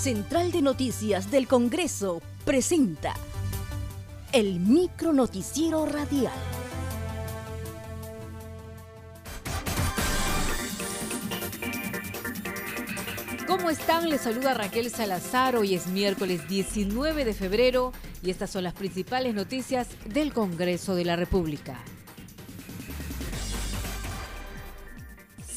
Central de Noticias del Congreso presenta el micro noticiero radial. ¿Cómo están? Les saluda Raquel Salazar. Hoy es miércoles 19 de febrero y estas son las principales noticias del Congreso de la República.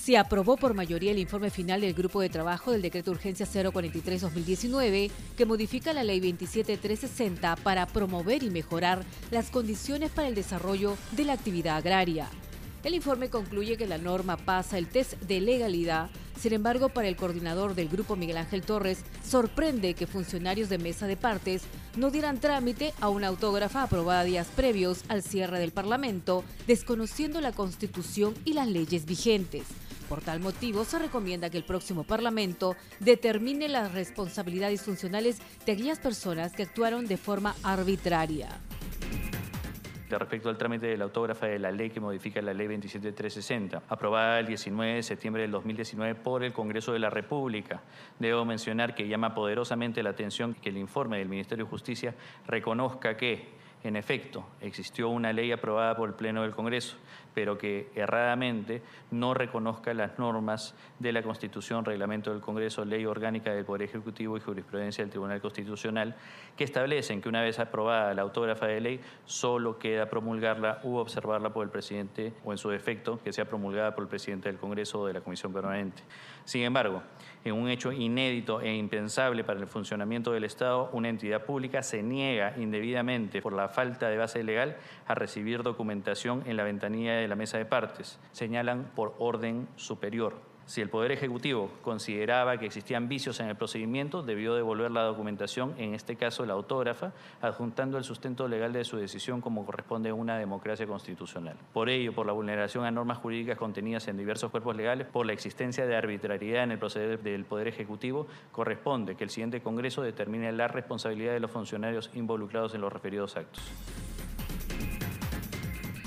Se aprobó por mayoría el informe final del Grupo de Trabajo del Decreto Urgencia 043-2019, que modifica la Ley 27360 para promover y mejorar las condiciones para el desarrollo de la actividad agraria. El informe concluye que la norma pasa el test de legalidad. Sin embargo, para el coordinador del grupo Miguel Ángel Torres, sorprende que funcionarios de mesa de partes no dieran trámite a una autógrafa aprobada días previos al cierre del Parlamento, desconociendo la Constitución y las leyes vigentes. Por tal motivo, se recomienda que el próximo Parlamento determine las responsabilidades funcionales de aquellas personas que actuaron de forma arbitraria respecto al trámite de la autógrafa de la ley que modifica la ley 27360, aprobada el 19 de septiembre del 2019 por el Congreso de la República. Debo mencionar que llama poderosamente la atención que el informe del Ministerio de Justicia reconozca que en efecto, existió una ley aprobada por el Pleno del Congreso, pero que erradamente no reconozca las normas de la Constitución, Reglamento del Congreso, Ley Orgánica del Poder Ejecutivo y Jurisprudencia del Tribunal Constitucional, que establecen que una vez aprobada la autógrafa de ley, solo queda promulgarla u observarla por el presidente o en su defecto, que sea promulgada por el presidente del Congreso o de la Comisión Permanente. Sin embargo, en un hecho inédito e impensable para el funcionamiento del Estado, una entidad pública se niega indebidamente por la falta de base legal a recibir documentación en la ventanilla de la mesa de partes. Señalan por orden superior. Si el Poder Ejecutivo consideraba que existían vicios en el procedimiento, debió devolver la documentación, en este caso la autógrafa, adjuntando el sustento legal de su decisión como corresponde a una democracia constitucional. Por ello, por la vulneración a normas jurídicas contenidas en diversos cuerpos legales, por la existencia de arbitrariedad en el proceder del Poder Ejecutivo, corresponde que el siguiente Congreso determine la responsabilidad de los funcionarios involucrados en los referidos actos.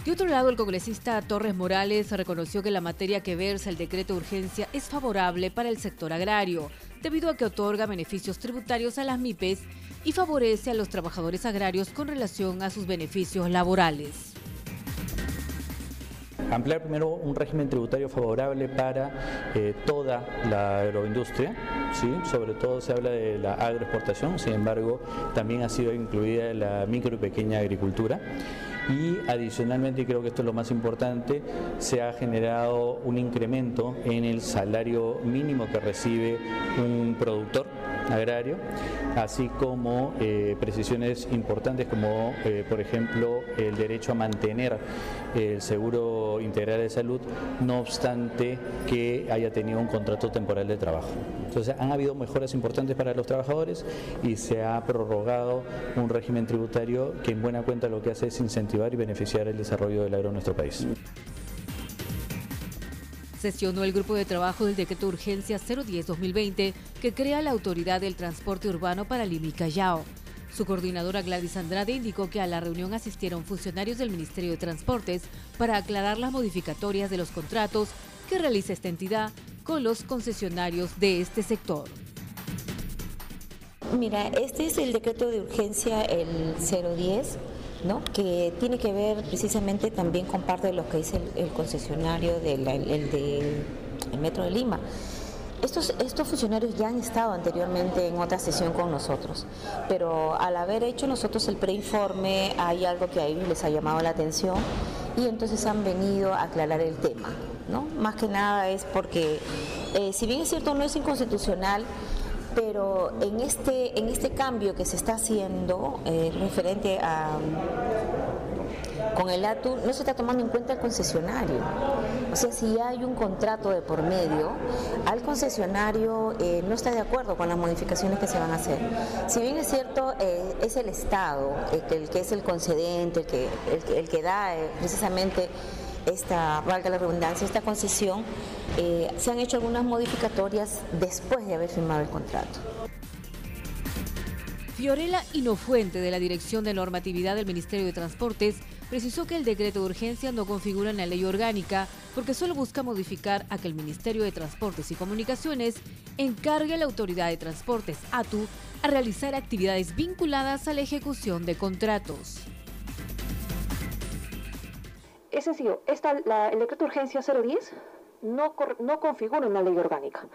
De otro lado, el congresista Torres Morales reconoció que la materia que versa el decreto de urgencia es favorable para el sector agrario, debido a que otorga beneficios tributarios a las MIPES y favorece a los trabajadores agrarios con relación a sus beneficios laborales. Ampliar primero un régimen tributario favorable para eh, toda la agroindustria, ¿sí? sobre todo se habla de la agroexportación, sin embargo también ha sido incluida la micro y pequeña agricultura y adicionalmente, creo que esto es lo más importante, se ha generado un incremento en el salario mínimo que recibe un productor agrario, así como eh, precisiones importantes como, eh, por ejemplo, el derecho a mantener el seguro integral de salud, no obstante que haya tenido un contrato temporal de trabajo. Entonces, han habido mejoras importantes para los trabajadores y se ha prorrogado un régimen tributario que en buena cuenta lo que hace es incentivar y beneficiar el desarrollo del agro en nuestro país sesionó el grupo de trabajo del decreto de urgencia 010-2020 que crea la Autoridad del Transporte Urbano para Lima Callao. Su coordinadora Gladys Andrade indicó que a la reunión asistieron funcionarios del Ministerio de Transportes para aclarar las modificatorias de los contratos que realiza esta entidad con los concesionarios de este sector. Mira, este es el decreto de urgencia el 010 que tiene que ver precisamente también con parte de lo que dice el, concesionario del el Metro de Lima. Estos, estos funcionarios ya han estado anteriormente en otra sesión con nosotros, pero al haber hecho nosotros el preinforme hay algo que a ellos les ha llamado la atención y entonces han venido a aclarar el tema. ¿no? Más que nada es porque, eh, si bien es cierto, no es inconstitucional, pero en este, en este cambio que se está haciendo eh, referente a con el ATU no se está tomando en cuenta el concesionario. O sea, si hay un contrato de por medio, al concesionario eh, no está de acuerdo con las modificaciones que se van a hacer. Si bien es cierto, eh, es el Estado el que, es el concedente, el que, el, que da precisamente esta, valga la redundancia, esta concesión, eh, se han hecho algunas modificatorias después de haber firmado el contrato. Fiorella Inofuente, de la Dirección de Normatividad del Ministerio de Transportes, precisó que el decreto de urgencia no configura en la ley orgánica porque solo busca modificar a que el Ministerio de Transportes y Comunicaciones encargue a la Autoridad de Transportes, ATU, a realizar actividades vinculadas a la ejecución de contratos. Es sencillo, esta, el decreto de urgencia 010 no, no configura una ley orgánica.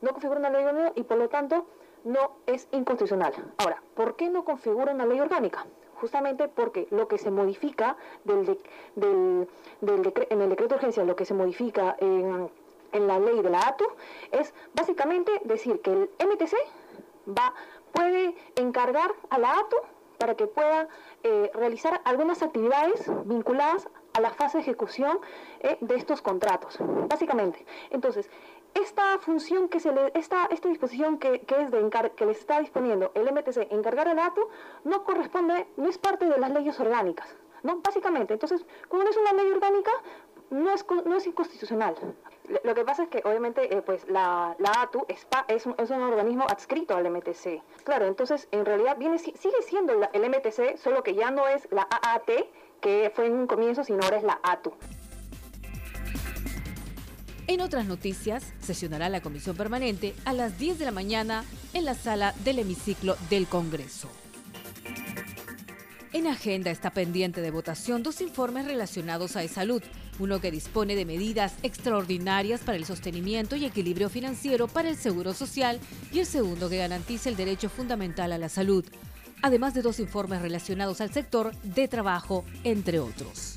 No configura una ley orgánica y por lo tanto no es inconstitucional. Ahora, ¿por qué no configura una ley orgánica? Justamente porque lo que se modifica del, del, en el decreto de urgencia, lo que se modifica en, en la ley de la ATU es básicamente decir que el MTC va, puede encargar a la ATU para que pueda eh, realizar algunas actividades vinculadas a la fase de ejecución eh, de estos contratos, básicamente. Entonces, esta función que se le, esta, esta disposición que, es de que le está disponiendo el MTC encargar al dato no corresponde, no es parte de las leyes orgánicas, ¿no? Básicamente, entonces, como no es una ley orgánica, no es, no es inconstitucional. Lo que pasa es que obviamente eh, pues la, la ATU es, es, un, organismo adscrito al MTC. Claro, entonces en realidad viene, sigue siendo el MTC, solo que ya no es la AAT, que fue en un comienzo, sino ahora es la ATU. En otras noticias, sesionará la comisión permanente a las 10 de la mañana en la sala del hemiciclo del Congreso. En agenda está pendiente de votación dos informes relacionados a salud, uno que dispone de medidas extraordinarias para el sostenimiento y equilibrio financiero para el Seguro Social y el segundo que garantiza el derecho fundamental a la salud, además de dos informes relacionados al sector de trabajo, entre otros.